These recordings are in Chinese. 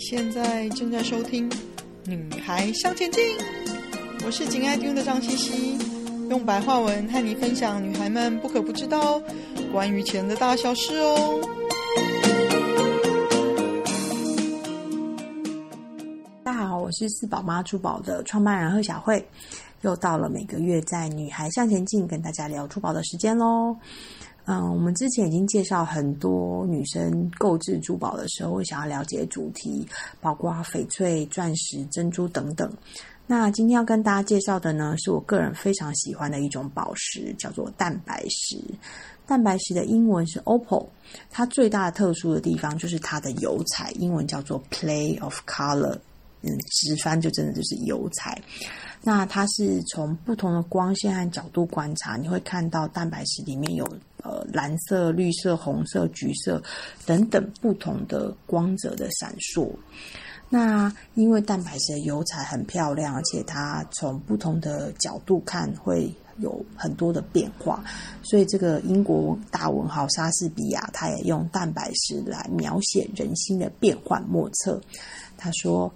现在正在收听《女孩向前进》，我是紧爱听的张茜茜，用白话文和你分享女孩们不可不知道关于钱的大小事哦。大家好，我是四宝妈珠宝的创办人贺小慧，又到了每个月在《女孩向前进》跟大家聊珠宝的时间喽。嗯，我们之前已经介绍很多女生购置珠宝的时候会想要了解主题，包括翡翠、钻石、珍珠等等。那今天要跟大家介绍的呢，是我个人非常喜欢的一种宝石，叫做蛋白石。蛋白石的英文是 opal，它最大的特殊的地方就是它的油彩，英文叫做 play of color。嗯，直翻就真的就是油彩。那它是从不同的光线和角度观察，你会看到蛋白石里面有呃蓝色、绿色、红色、橘色等等不同的光泽的闪烁。那因为蛋白石的油彩很漂亮，而且它从不同的角度看会有很多的变化，所以这个英国大文豪莎士比亚他也用蛋白石来描写人心的变幻莫测。他说。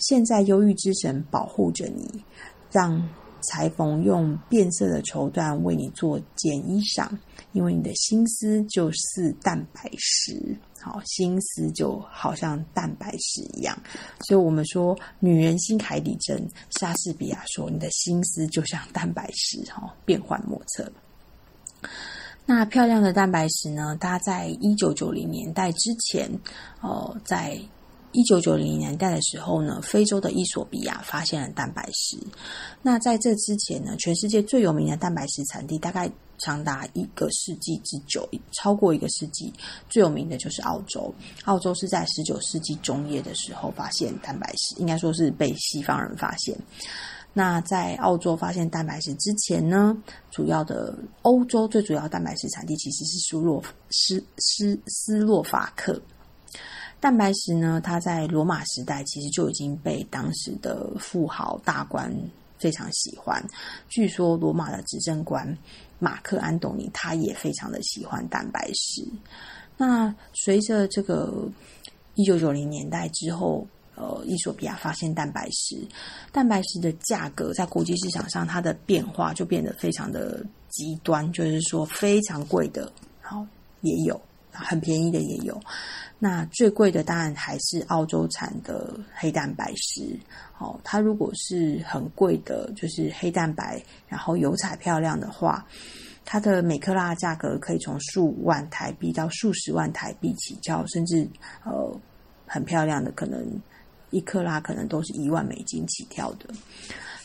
现在，忧郁之神保护着你，让裁缝用变色的绸缎为你做件衣裳，因为你的心思就似蛋白石，好，心思就好像蛋白石一样。所以，我们说女人心海底针。莎士比亚说，你的心思就像蛋白石，哈，变幻莫测。那漂亮的蛋白石呢？它在一九九零年代之前，哦，在。一九九零年代的时候呢，非洲的伊索比亚发现了蛋白石。那在这之前呢，全世界最有名的蛋白石产地大概长达一个世纪之久，超过一个世纪。最有名的就是澳洲，澳洲是在十九世纪中叶的时候发现蛋白石，应该说是被西方人发现。那在澳洲发现蛋白石之前呢，主要的欧洲最主要蛋白石产地其实是斯洛斯斯斯洛伐克。蛋白石呢，它在罗马时代其实就已经被当时的富豪大官非常喜欢。据说罗马的执政官马克安东尼他也非常的喜欢蛋白石。那随着这个一九九零年代之后，呃，伊索比亚发现蛋白石，蛋白石的价格在国际市场上它的变化就变得非常的极端，就是说非常贵的，好也有，很便宜的也有。那最贵的当然还是澳洲产的黑蛋白石，哦，它如果是很贵的，就是黑蛋白，然后油彩漂亮的话，它的每克拉价格可以从数万台币到数十万台币起跳，甚至呃很漂亮的，可能一克拉可能都是一万美金起跳的。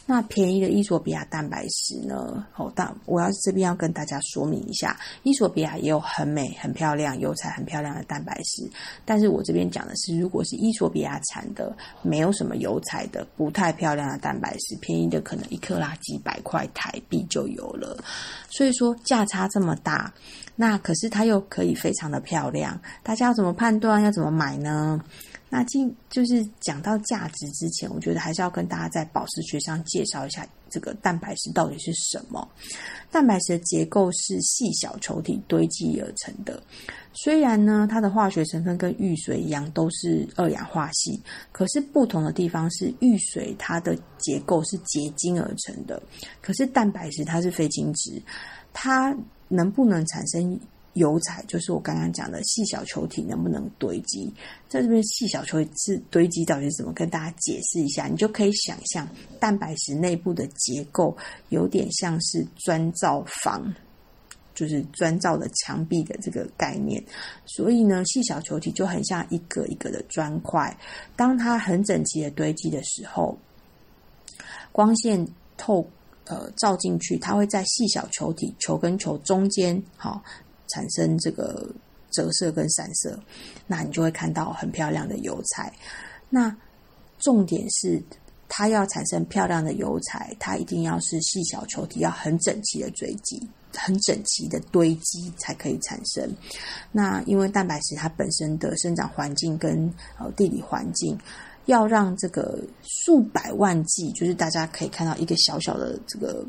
那便宜的伊索比亚蛋白石呢？哦，但我要这边要跟大家说明一下，伊索比亚也有很美、很漂亮、油彩很漂亮的蛋白石。但是我这边讲的是，如果是伊索比亚产的，没有什么油彩的、不太漂亮的蛋白石，便宜的可能一克拉几百块台币就有了。所以说价差这么大，那可是它又可以非常的漂亮。大家要怎么判断？要怎么买呢？那进就是讲到价值之前，我觉得还是要跟大家在宝石学上介绍一下这个蛋白石到底是什么。蛋白石的结构是细小球体堆积而成的，虽然呢它的化学成分跟玉髓一样都是二氧化矽，可是不同的地方是玉髓它的结构是结晶而成的，可是蛋白石它是非晶质，它能不能产生？油彩就是我刚刚讲的细小球体能不能堆积，在这边细小球体是堆积到底是怎么？跟大家解释一下，你就可以想象蛋白石内部的结构有点像是砖造房，就是砖造的墙壁的这个概念。所以呢，细小球体就很像一个一个的砖块，当它很整齐的堆积的时候，光线透呃照进去，它会在细小球体球跟球中间，好。产生这个折射跟散射，那你就会看到很漂亮的油彩。那重点是，它要产生漂亮的油彩，它一定要是细小球体，要很整齐的堆积，很整齐的堆积才可以产生。那因为蛋白石它本身的生长环境跟呃地理环境，要让这个数百万计，就是大家可以看到一个小小的这个。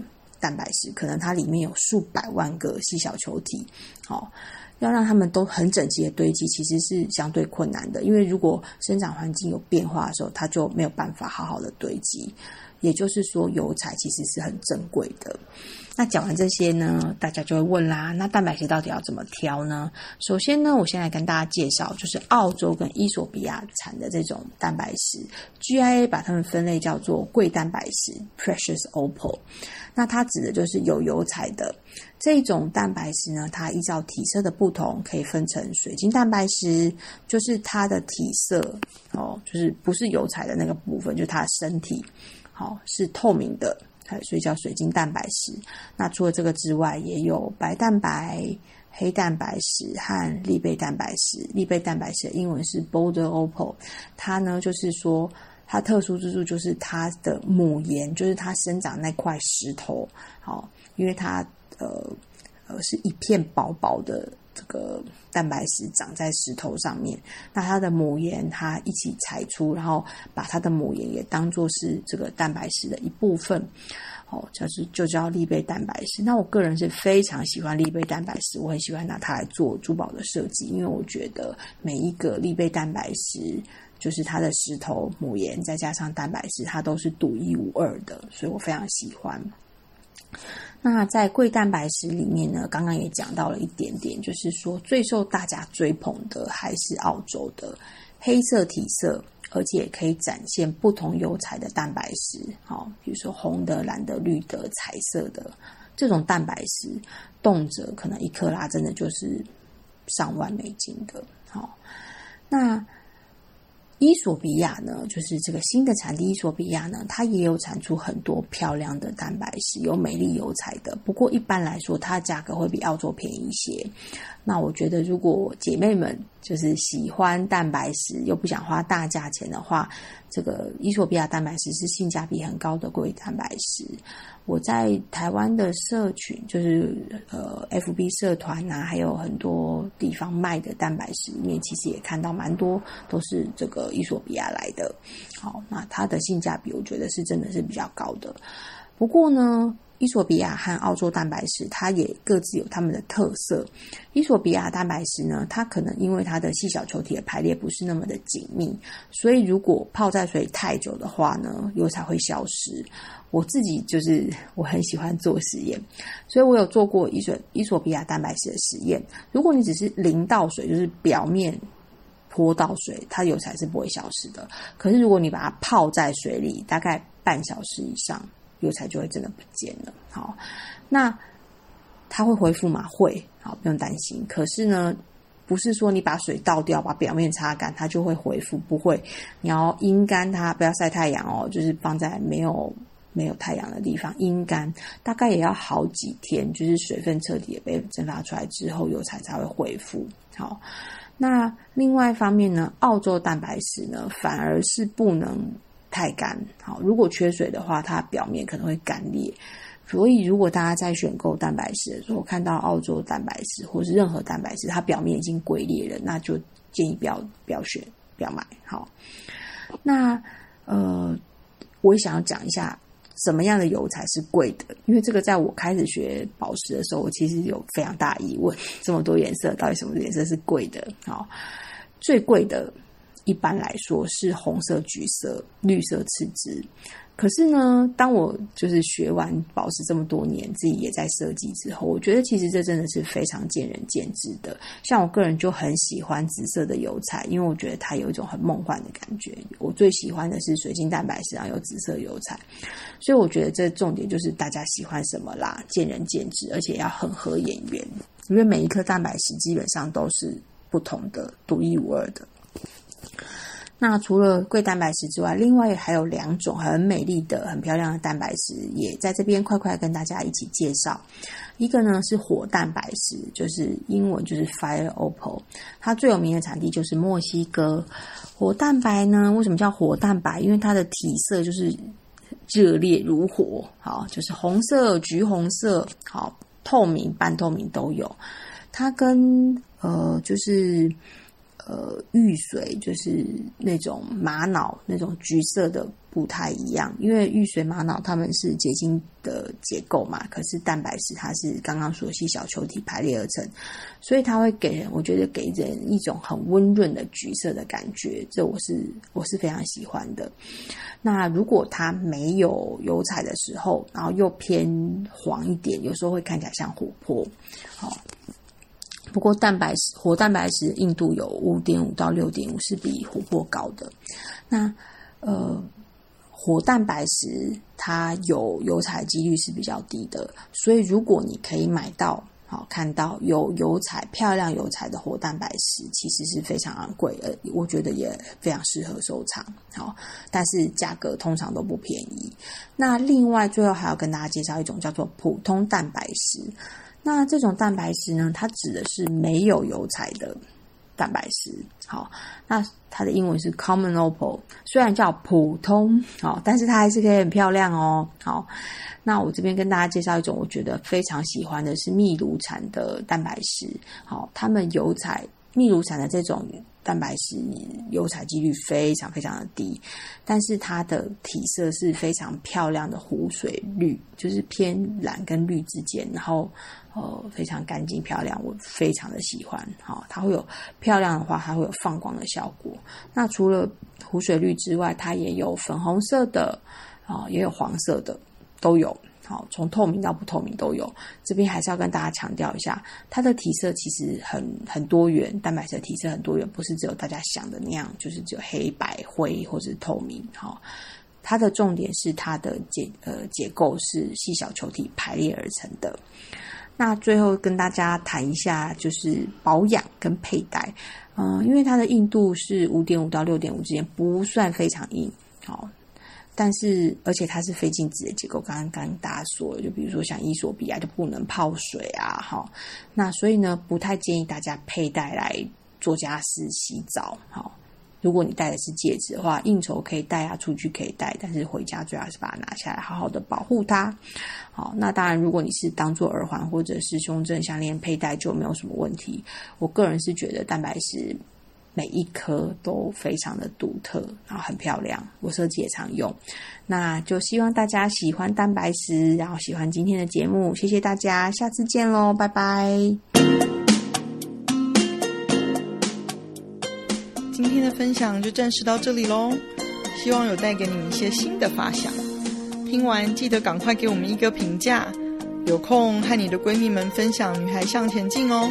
蛋白石可能它里面有数百万个细小球体，好，要让它们都很整齐的堆积，其实是相对困难的。因为如果生长环境有变化的时候，它就没有办法好好的堆积。也就是说，油彩其实是很珍贵的。那讲完这些呢，大家就会问啦，那蛋白质到底要怎么挑呢？首先呢，我先来跟大家介绍，就是澳洲跟伊索比亚产的这种蛋白石，GIA 把它们分类叫做贵蛋白石 （Precious Opal）。那它指的就是有油彩的这种蛋白石呢，它依照体色的不同，可以分成水晶蛋白石，就是它的体色哦，就是不是油彩的那个部分，就是它的身体。好，是透明的，所以叫水晶蛋白石。那除了这个之外，也有白蛋白、黑蛋白石和利贝蛋白石。利贝蛋白石的英文是 Border Opal，它呢就是说它特殊之处就是它的母岩，就是它生长那块石头。好，因为它呃呃是一片薄薄的。这个蛋白石长在石头上面，那它的母岩它一起采出，然后把它的母岩也当做是这个蛋白石的一部分，哦，就是就叫立贝蛋白石。那我个人是非常喜欢立贝蛋白石，我很喜欢拿它来做珠宝的设计，因为我觉得每一个立贝蛋白石，就是它的石头母岩再加上蛋白石，它都是独一无二的，所以我非常喜欢。那在贵蛋白石里面呢，刚刚也讲到了一点点，就是说最受大家追捧的还是澳洲的黑色体色，而且可以展现不同油彩的蛋白石，好，比如说红的、蓝的、绿的、彩色的这种蛋白石，动辄可能一克拉真的就是上万美金的，好，那。伊索比亚呢，就是这个新的产地。伊索比亚呢，它也有产出很多漂亮的蛋白石，有美丽油彩的。不过一般来说，它的价格会比澳洲便宜一些。那我觉得，如果姐妹们就是喜欢蛋白石又不想花大价钱的话，这个伊索比亚蛋白石是性价比很高的贵蛋白石。我在台湾的社群，就是呃，FB 社团呐、啊，还有很多地方卖的蛋白石里面，其实也看到蛮多都是这个伊索比亚来的。好，那它的性价比，我觉得是真的是比较高的。不过呢，伊索比亚和澳洲蛋白石，它也各自有它们的特色。伊索比亚蛋白石呢，它可能因为它的细小球体的排列不是那么的紧密，所以如果泡在水里太久的话呢，油彩会消失。我自己就是我很喜欢做实验，所以我有做过伊索伊索比亚蛋白石的实验。如果你只是淋到水，就是表面泼到水，它油彩是不会消失的。可是如果你把它泡在水里，大概半小时以上，油彩就会真的不见了。好，那它会恢复吗？会，好，不用担心。可是呢，不是说你把水倒掉，把表面擦干，它就会恢复，不会。你要阴干它，不要晒太阳哦，就是放在没有。没有太阳的地方阴干，大概也要好几天，就是水分彻底也被蒸发出来之后，油彩才会恢复。好，那另外一方面呢，澳洲蛋白石呢，反而是不能太干。好，如果缺水的话，它表面可能会干裂。所以，如果大家在选购蛋白石的时候，看到澳洲蛋白石或是任何蛋白石，它表面已经龟裂了，那就建议不要不要选，不要买。好，那呃，我也想要讲一下。什么样的油才是贵的？因为这个，在我开始学宝石的时候，我其实有非常大疑问：这么多颜色，到底什么颜色是贵的？好，最贵的，一般来说是红色、橘色、绿色、次之。可是呢，当我就是学完宝石这么多年，自己也在设计之后，我觉得其实这真的是非常见仁见智的。像我个人就很喜欢紫色的油彩，因为我觉得它有一种很梦幻的感觉。我最喜欢的是水晶蛋白石，上有紫色油彩，所以我觉得这重点就是大家喜欢什么啦，见仁见智，而且要很合眼缘，因为每一颗蛋白石基本上都是不同的、独一无二的。那除了贵蛋白石之外，另外还有两种很美丽的、很漂亮的蛋白石，也在这边快快跟大家一起介绍。一个呢是火蛋白石，就是英文就是 Fire Opal，它最有名的产地就是墨西哥。火蛋白呢，为什么叫火蛋白？因为它的体色就是热烈如火，好，就是红色、橘红色，好，透明、半透明都有。它跟呃，就是。呃玉髓，就是那种玛瑙那种橘色的不太一样，因为玉髓、玛瑙它们是结晶的结构嘛，可是蛋白石它是刚刚说细小球体排列而成，所以它会给人我觉得给人一种很温润的橘色的感觉，这我是我是非常喜欢的。那如果它没有油彩的时候，然后又偏黄一点，有时候会看起来像琥珀。好，不过蛋白石活蛋白石硬度有五点五到六点五，是比琥珀高的。那呃，活蛋白石它有油彩几率是比较低的，所以如果你可以买到。好，看到有油彩、漂亮油彩的活蛋白石，其实是非常昂贵，呃，我觉得也非常适合收藏。好，但是价格通常都不便宜。那另外，最后还要跟大家介绍一种叫做普通蛋白石。那这种蛋白石呢，它指的是没有油彩的蛋白石。好，那它的英文是 common opal，虽然叫普通，好，但是它还是可以很漂亮哦。好。那我这边跟大家介绍一种我觉得非常喜欢的是秘鲁产的蛋白石，好，他们油彩秘鲁产的这种蛋白石油彩几率非常非常的低，但是它的体色是非常漂亮的湖水绿，就是偏蓝跟绿之间，然后呃非常干净漂亮，我非常的喜欢。好，它会有漂亮的话，它会有放光的效果。那除了湖水绿之外，它也有粉红色的啊，也有黄色的。都有，好，从透明到不透明都有。这边还是要跟大家强调一下，它的体色其实很很多元，蛋白色体色很多元，不是只有大家想的那样，就是只有黑白灰或者是透明。好，它的重点是它的结呃结构是细小球体排列而成的。那最后跟大家谈一下，就是保养跟佩戴。嗯、因为它的硬度是五点五到六点五之间，不算非常硬。好。但是，而且它是非静止的结构。刚刚跟大家说，就比如说像伊索比亚就不能泡水啊，哈。那所以呢，不太建议大家佩戴来做家事、洗澡。好，如果你戴的是戒指的话，应酬可以戴啊，出去可以戴，但是回家最好是把它拿下来，好好的保护它。好，那当然，如果你是当做耳环或者是胸针、项链佩戴，就没有什么问题。我个人是觉得蛋白石。每一颗都非常的独特，然后很漂亮，我设计也常用。那就希望大家喜欢蛋白石，然后喜欢今天的节目，谢谢大家，下次见喽，拜拜。今天的分享就暂时到这里喽，希望有带给你一些新的发想。听完记得赶快给我们一个评价，有空和你的闺蜜们分享《女孩向前进》哦。